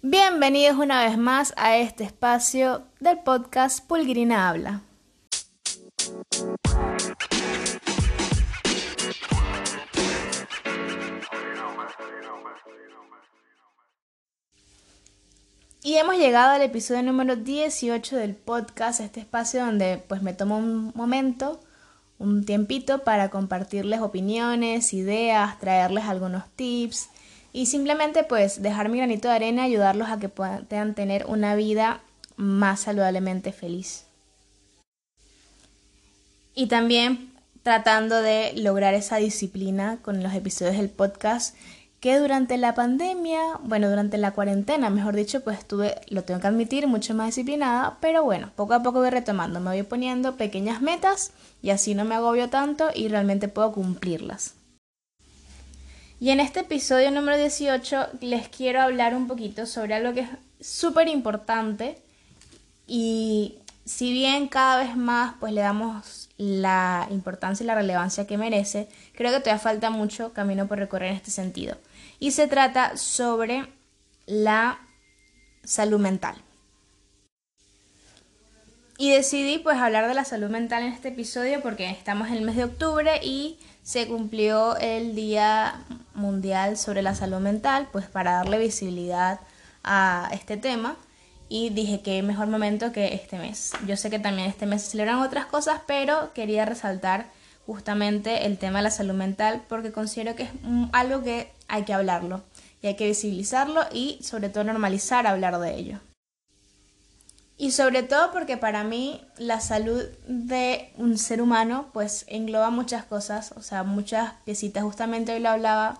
Bienvenidos una vez más a este espacio del podcast Pulgrina Habla. Y hemos llegado al episodio número 18 del podcast, este espacio donde pues me tomo un momento, un tiempito para compartirles opiniones, ideas, traerles algunos tips y simplemente pues dejar mi granito de arena y ayudarlos a que puedan tener una vida más saludablemente feliz. Y también tratando de lograr esa disciplina con los episodios del podcast que durante la pandemia, bueno, durante la cuarentena, mejor dicho, pues estuve, lo tengo que admitir, mucho más disciplinada, pero bueno, poco a poco voy retomando, me voy poniendo pequeñas metas y así no me agobio tanto y realmente puedo cumplirlas. Y en este episodio número 18 les quiero hablar un poquito sobre algo que es súper importante y si bien cada vez más pues le damos la importancia y la relevancia que merece, creo que todavía falta mucho camino por recorrer en este sentido. Y se trata sobre la salud mental. Y decidí pues hablar de la salud mental en este episodio porque estamos en el mes de octubre y se cumplió el Día Mundial sobre la Salud Mental, pues para darle visibilidad a este tema. Y dije que mejor momento que este mes. Yo sé que también este mes se celebran otras cosas, pero quería resaltar justamente el tema de la salud mental porque considero que es algo que hay que hablarlo y hay que visibilizarlo y sobre todo normalizar hablar de ello. Y sobre todo porque para mí la salud de un ser humano pues engloba muchas cosas, o sea, muchas piecitas. Justamente hoy lo hablaba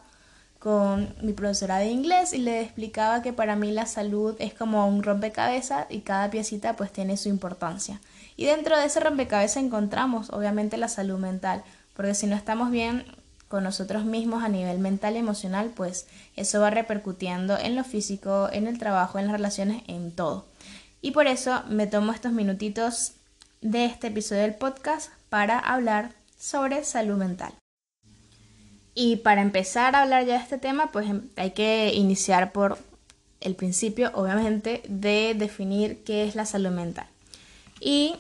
con mi profesora de inglés y le explicaba que para mí la salud es como un rompecabezas y cada piecita pues tiene su importancia. Y dentro de ese rompecabezas encontramos obviamente la salud mental, porque si no estamos bien con nosotros mismos a nivel mental y emocional, pues eso va repercutiendo en lo físico, en el trabajo, en las relaciones, en todo. Y por eso me tomo estos minutitos de este episodio del podcast para hablar sobre salud mental. Y para empezar a hablar ya de este tema, pues em, hay que iniciar por el principio, obviamente, de definir qué es la salud mental. Y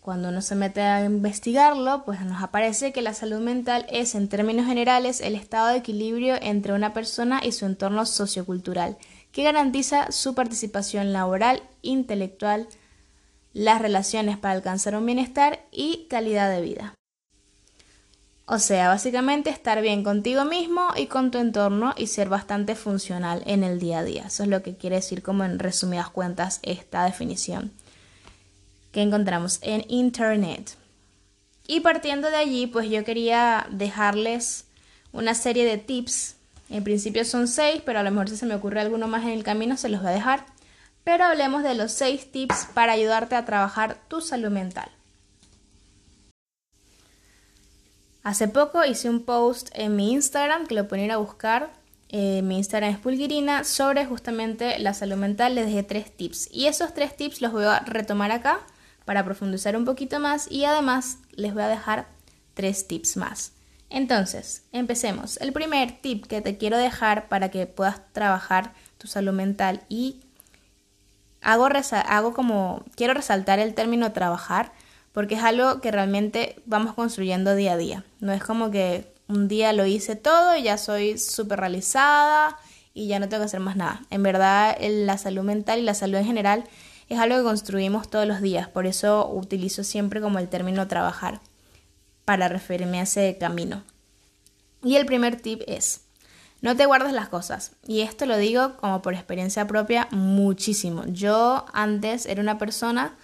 cuando uno se mete a investigarlo, pues nos aparece que la salud mental es, en términos generales, el estado de equilibrio entre una persona y su entorno sociocultural que garantiza su participación laboral, intelectual, las relaciones para alcanzar un bienestar y calidad de vida. O sea, básicamente estar bien contigo mismo y con tu entorno y ser bastante funcional en el día a día. Eso es lo que quiere decir como en resumidas cuentas esta definición que encontramos en Internet. Y partiendo de allí, pues yo quería dejarles una serie de tips en principio son seis, pero a lo mejor si se me ocurre alguno más en el camino se los voy a dejar. Pero hablemos de los seis tips para ayudarte a trabajar tu salud mental. Hace poco hice un post en mi Instagram que lo pueden ir a buscar. Eh, mi Instagram es Pulguirina sobre justamente la salud mental. Les dejé tres tips y esos tres tips los voy a retomar acá para profundizar un poquito más y además les voy a dejar tres tips más. Entonces, empecemos. El primer tip que te quiero dejar para que puedas trabajar tu salud mental y hago, hago como, quiero resaltar el término trabajar porque es algo que realmente vamos construyendo día a día. No es como que un día lo hice todo y ya soy súper realizada y ya no tengo que hacer más nada. En verdad, la salud mental y la salud en general es algo que construimos todos los días. Por eso utilizo siempre como el término trabajar para referirme a ese camino. Y el primer tip es, no te guardes las cosas. Y esto lo digo como por experiencia propia muchísimo. Yo antes era una persona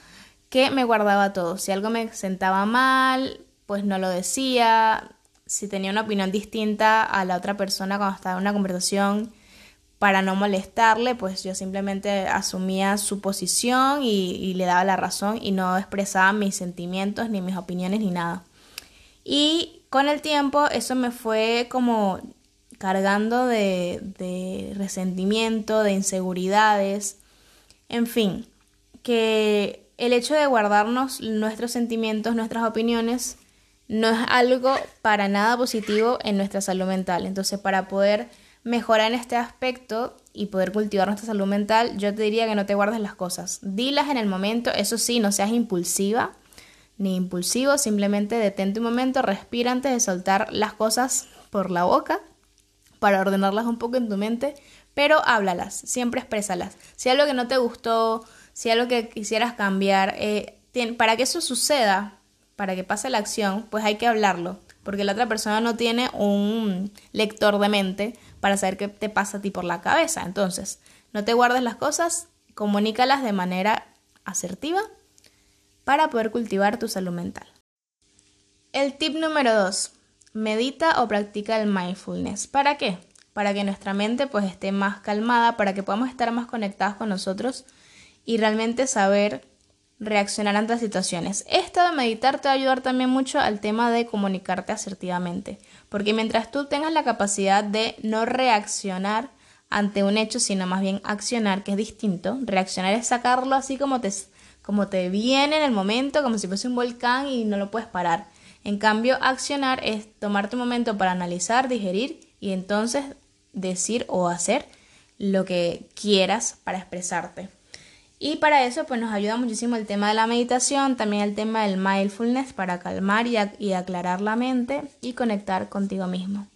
que me guardaba todo. Si algo me sentaba mal, pues no lo decía. Si tenía una opinión distinta a la otra persona cuando estaba en una conversación, para no molestarle, pues yo simplemente asumía su posición y, y le daba la razón y no expresaba mis sentimientos, ni mis opiniones, ni nada. Y con el tiempo eso me fue como cargando de, resentimiento, de inseguridades, en fin, que el hecho de guardarnos nuestros sentimientos, nuestras opiniones, no es algo para nada positivo en nuestra salud mental. Entonces, para poder mejorar en este aspecto, y poder cultivar nuestra salud mental, yo te diría que no te guardes las cosas. Dilas en el momento, eso sí, no seas impulsiva ni impulsivo, simplemente detente un momento, respira antes de soltar las cosas por la boca para ordenarlas un poco en tu mente, pero háblalas, siempre exprésalas. Si algo que no te gustó, si algo que quisieras cambiar, eh, para que eso suceda, para que pase la acción, pues hay que hablarlo, porque la otra persona no tiene un lector de mente para saber qué te pasa a ti por la cabeza. Entonces, no te guardes las cosas, comunícalas de manera asertiva para poder cultivar tu salud mental. El tip número 2. Medita o practica el mindfulness. ¿Para qué? Para que nuestra mente pues esté más calmada, para que podamos estar más conectados con nosotros y realmente saber reaccionar ante las situaciones. Esto de meditar te va a ayudar también mucho al tema de comunicarte asertivamente, porque mientras tú tengas la capacidad de no reaccionar ante un hecho, sino más bien accionar, que es distinto, reaccionar es sacarlo así como te, como te viene en el momento, como si fuese un volcán y no lo puedes parar. En cambio, accionar es tomarte un momento para analizar, digerir y entonces decir o hacer lo que quieras para expresarte. Y para eso pues nos ayuda muchísimo el tema de la meditación, también el tema del mindfulness para calmar y, y aclarar la mente y conectar contigo mismo.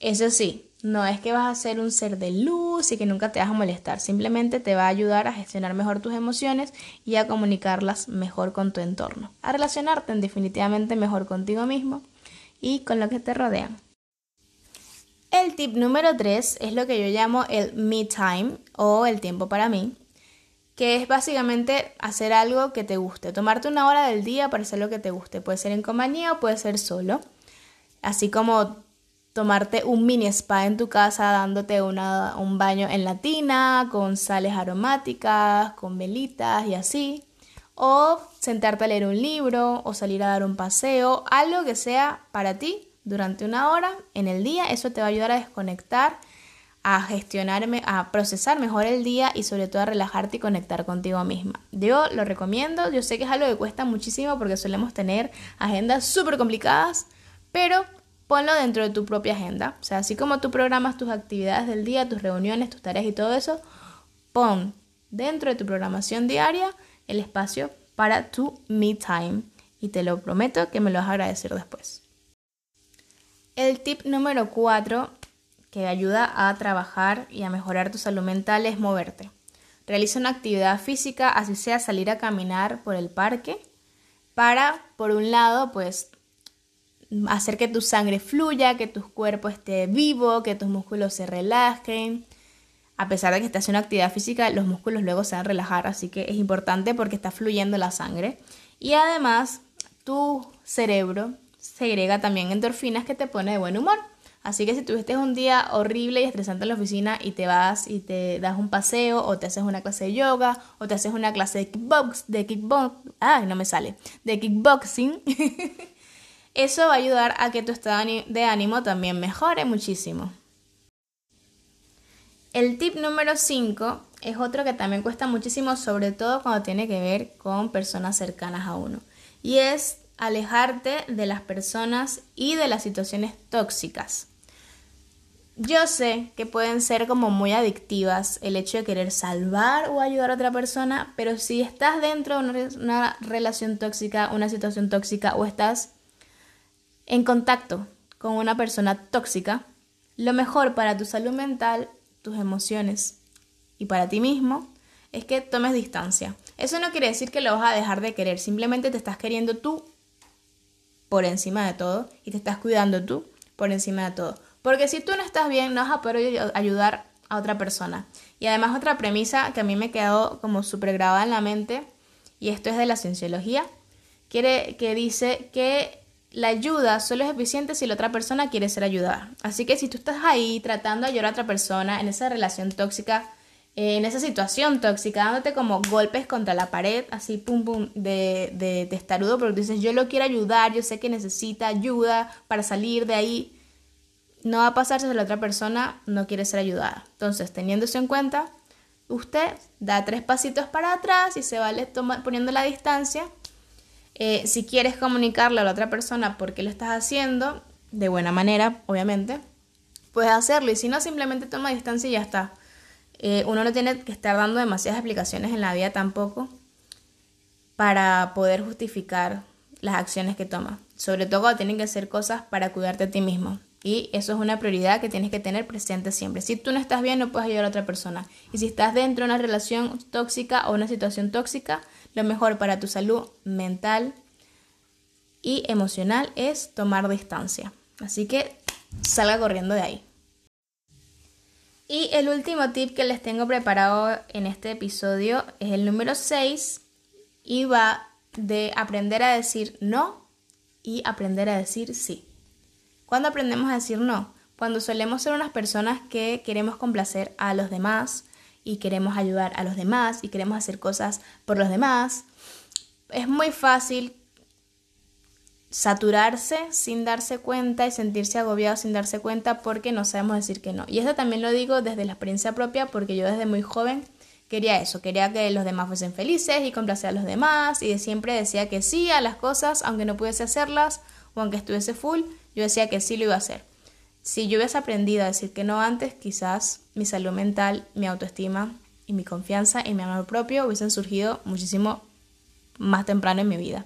Eso sí, no es que vas a ser un ser de luz y que nunca te vas a molestar, simplemente te va a ayudar a gestionar mejor tus emociones y a comunicarlas mejor con tu entorno, a relacionarte definitivamente mejor contigo mismo y con lo que te rodean. El tip número 3 es lo que yo llamo el me time o el tiempo para mí que es básicamente hacer algo que te guste, tomarte una hora del día para hacer lo que te guste, puede ser en compañía o puede ser solo, así como tomarte un mini spa en tu casa dándote un baño en la tina, con sales aromáticas, con velitas y así, o sentarte a leer un libro o salir a dar un paseo, algo que sea para ti durante una hora en el día, eso te va a ayudar a desconectar a gestionarme, a procesar mejor el día y sobre todo a relajarte y conectar contigo misma. Yo lo recomiendo, yo sé que es algo que cuesta muchísimo porque solemos tener agendas súper complicadas, pero ponlo dentro de tu propia agenda. O sea, así como tú programas tus actividades del día, tus reuniones, tus tareas y todo eso, pon dentro de tu programación diaria el espacio para tu me time. Y te lo prometo que me lo vas a agradecer después. El tip número 4 que ayuda a trabajar y a mejorar tu salud mental es moverte. Realiza una actividad física, así sea salir a caminar por el parque, para, por un lado, pues hacer que tu sangre fluya, que tu cuerpo esté vivo, que tus músculos se relajen. A pesar de que estés haciendo actividad física, los músculos luego se van a relajar, así que es importante porque está fluyendo la sangre. Y además, tu cerebro segrega también endorfinas que te pone de buen humor. Así que si tuviste un día horrible y estresante en la oficina y te vas y te das un paseo o te haces una clase de yoga o te haces una clase de kickbox, de kickbox, ay, no me sale, de kickboxing, eso va a ayudar a que tu estado de ánimo también mejore muchísimo. El tip número 5 es otro que también cuesta muchísimo, sobre todo cuando tiene que ver con personas cercanas a uno. Y es alejarte de las personas y de las situaciones tóxicas. Yo sé que pueden ser como muy adictivas el hecho de querer salvar o ayudar a otra persona, pero si estás dentro de una, relación tóxica, una situación tóxica o estás en contacto con una persona tóxica, lo mejor para tu salud mental, tus emociones y para ti mismo es que tomes distancia. Eso no quiere decir que lo vas a dejar de querer, simplemente te estás queriendo tú por encima de todo y te estás cuidando tú por encima de todo. Porque si tú no estás bien, no vas a poder ayudar a otra persona. Y además otra premisa que a mí me quedó como súper grabada en la mente, y esto es de la cienciología, quiere, que dice que la ayuda solo es eficiente si la otra persona quiere ser ayudada. Así que si tú estás ahí tratando de ayudar a otra persona en esa relación tóxica, en esa situación tóxica, dándote como golpes contra la pared, así pum pum, de, de testarudo, porque dices, yo lo quiero ayudar, yo sé que necesita ayuda para salir de ahí no va a pasarse si la otra persona no quiere ser ayudada. Entonces, teniendo eso en cuenta, usted da tres pasitos para atrás y se va poniendo la distancia. Eh, si quieres comunicarle a la otra persona por qué lo estás haciendo, de buena manera, obviamente, puedes hacerlo. Y si no, simplemente toma distancia y ya está. Eh, uno no tiene que estar dando demasiadas explicaciones en la vida tampoco para poder justificar las acciones que toma. Sobre todo tienen que hacer cosas para cuidarte a ti mismo. Y eso es una prioridad que tienes que tener presente siempre. Si tú no estás bien, no puedes ayudar a otra persona. Y si estás dentro de una relación tóxica o una situación tóxica, lo mejor para tu salud mental y emocional es tomar distancia. Así que salga corriendo de ahí. Y el último tip que les tengo preparado en este episodio es el número 6 y va de aprender a decir no y aprender a decir sí. ¿Cuándo aprendemos a decir no? Cuando solemos ser unas personas que queremos complacer a los demás y queremos ayudar a los demás y queremos hacer cosas por los demás. Es muy fácil saturarse sin darse cuenta y sentirse agobiado sin darse cuenta porque no sabemos decir que no. Y eso también lo digo desde la experiencia propia porque yo desde muy joven quería eso, quería que los demás fuesen felices y complacer a los demás y siempre decía que sí a las cosas aunque no pudiese hacerlas o aunque estuviese full, yo decía que sí lo iba a hacer. Si yo hubiese aprendido a decir que no antes, quizás mi salud mental, mi autoestima y mi confianza y mi amor propio hubiesen surgido muchísimo más temprano en mi vida.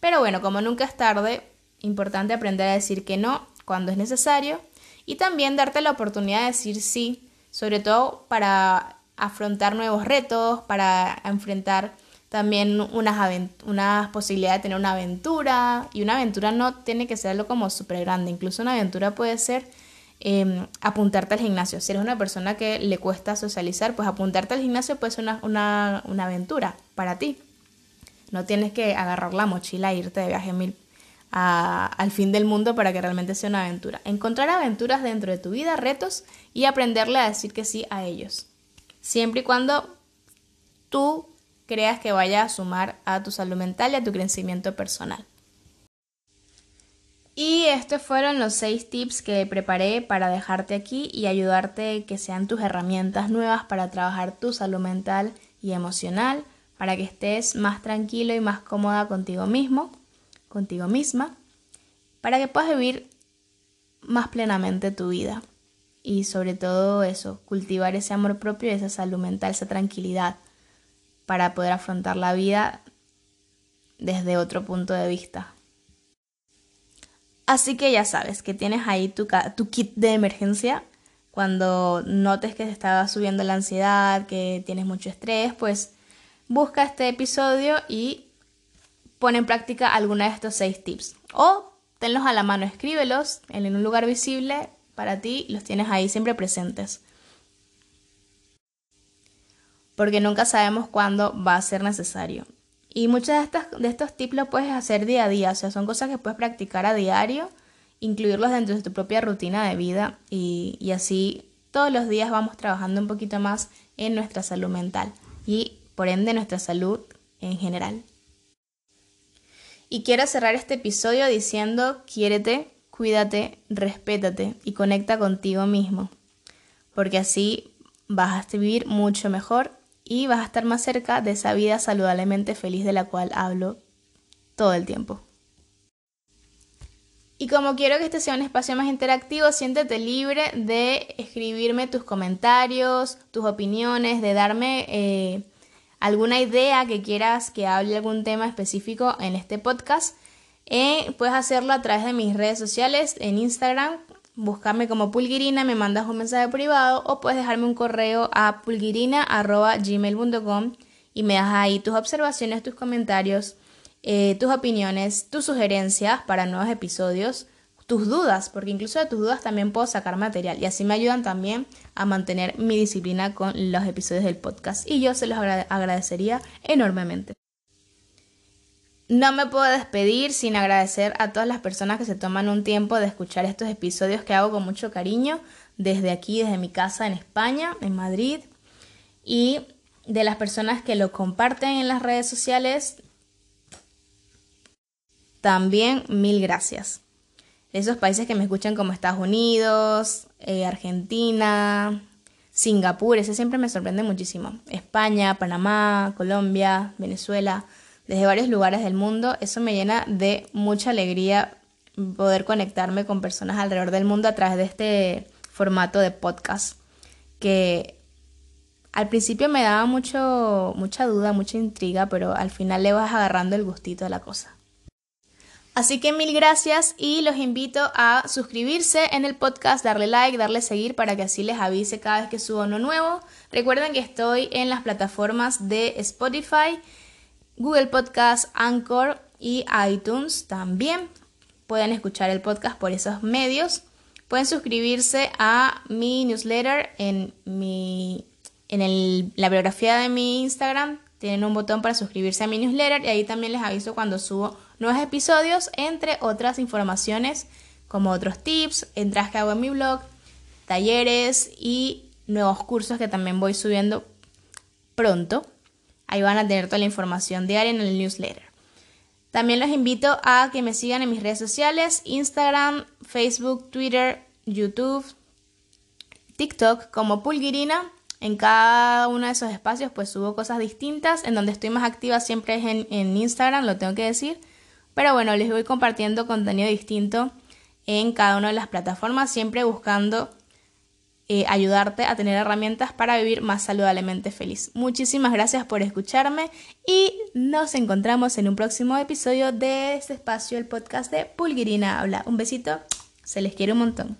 Pero bueno, como nunca es tarde, importante aprender a decir que no cuando es necesario y también darte la oportunidad de decir sí, sobre todo para afrontar nuevos retos, para enfrentar también unas, unas posibilidades de tener una aventura y una aventura no tiene que ser algo como súper grande, incluso una aventura puede ser em, apuntarte al gimnasio. Si eres una persona que le cuesta socializar, pues apuntarte al gimnasio puede ser una, una aventura para ti. No tienes que agarrar la mochila e irte de viaje mil al fin del mundo para que realmente sea una aventura. Encontrar aventuras dentro de tu vida, retos y aprenderle a decir que sí a ellos. Siempre y cuando tú creas que vaya a sumar a tu salud mental y a tu crecimiento personal. Y estos fueron los seis tips que preparé para dejarte aquí y ayudarte que sean tus herramientas nuevas para trabajar tu salud mental y emocional para que estés más tranquilo y más cómoda contigo mismo, contigo misma, para que puedas vivir más plenamente tu vida. Y sobre todo eso, cultivar ese amor propio y esa salud mental, esa tranquilidad, para poder afrontar la vida desde otro punto de vista. Así que ya sabes que tienes ahí tu, kit de emergencia. Cuando notes que te está subiendo la ansiedad, que tienes mucho estrés, pues busca este episodio y pone en práctica alguna de estos seis tips. O tenlos a la mano, escríbelos en un lugar visible para ti, los tienes ahí siempre presentes. Porque nunca sabemos cuándo va a ser necesario. Y muchos de estos, de estos tips los puedes hacer día a día, o sea, son cosas que puedes practicar a diario, incluirlos dentro de tu propia rutina de vida y, y así todos los días vamos trabajando un poquito más en nuestra salud mental. Y por ende nuestra salud en general. Y quiero cerrar este episodio diciendo, quiérete, cuídate, respétate y conecta contigo mismo, porque así vas a vivir mucho mejor y vas a estar más cerca de esa vida saludablemente feliz de la cual hablo todo el tiempo. Y como quiero que este sea un espacio más interactivo, siéntete libre de escribirme tus comentarios, tus opiniones, de darme eh, alguna idea que quieras que hable algún tema específico en este podcast, eh, puedes hacerlo a través de mis redes sociales en Instagram. Buscarme como Pulguirina, me mandas un mensaje privado o puedes dejarme un correo a pulguirina.gmail.com y me das ahí tus observaciones, tus comentarios, eh, tus opiniones, tus sugerencias para nuevos episodios tus dudas, porque incluso de tus dudas también puedo sacar material y así me ayudan también a mantener mi disciplina con los episodios del podcast y yo se los agradecería enormemente. No me puedo despedir sin agradecer a todas las personas que se toman un tiempo de escuchar estos episodios que hago con mucho cariño desde aquí, desde mi casa en España, en Madrid, y de las personas que lo comparten en las redes sociales. También mil gracias esos países que me escuchan como Estados Unidos, eh, Argentina, Singapur, ese siempre me sorprende muchísimo. España, Panamá, Colombia, Venezuela, desde varios lugares del mundo, eso me llena de mucha alegría poder conectarme con personas alrededor del mundo a través de este formato de podcast que Al principio me daba mucho, mucha duda, mucha intriga, pero al final le vas agarrando el gustito a la cosa. Así que mil gracias y los invito a suscribirse en el podcast, darle like, darle seguir para que así les avise cada vez que subo uno nuevo. Recuerden que estoy en las plataformas de Spotify, Google Podcast, Anchor y iTunes también. Pueden escuchar el podcast por esos medios. Pueden suscribirse a mi newsletter en, mi, en la biografía de mi Instagram. Tienen un botón para suscribirse a mi newsletter y ahí también les aviso cuando subo nuevos episodios, entre otras informaciones como otros tips, entradas que hago en mi blog, talleres y nuevos cursos que también voy subiendo pronto. Ahí van a tener toda la información diaria en el newsletter. También los invito a que me sigan en mis redes sociales, Instagram, Facebook, Twitter, YouTube, TikTok como Pulguirina. En cada uno de esos espacios pues subo cosas distintas. En donde estoy más activa siempre es en, en Instagram, lo tengo que decir. Pero bueno, les voy compartiendo contenido distinto en cada una de las plataformas, siempre buscando eh, ayudarte a tener herramientas para vivir más saludablemente feliz. Muchísimas gracias por escucharme y nos encontramos en un próximo episodio de este espacio, el podcast de Pulguirina Habla. Un besito, se les quiere un montón.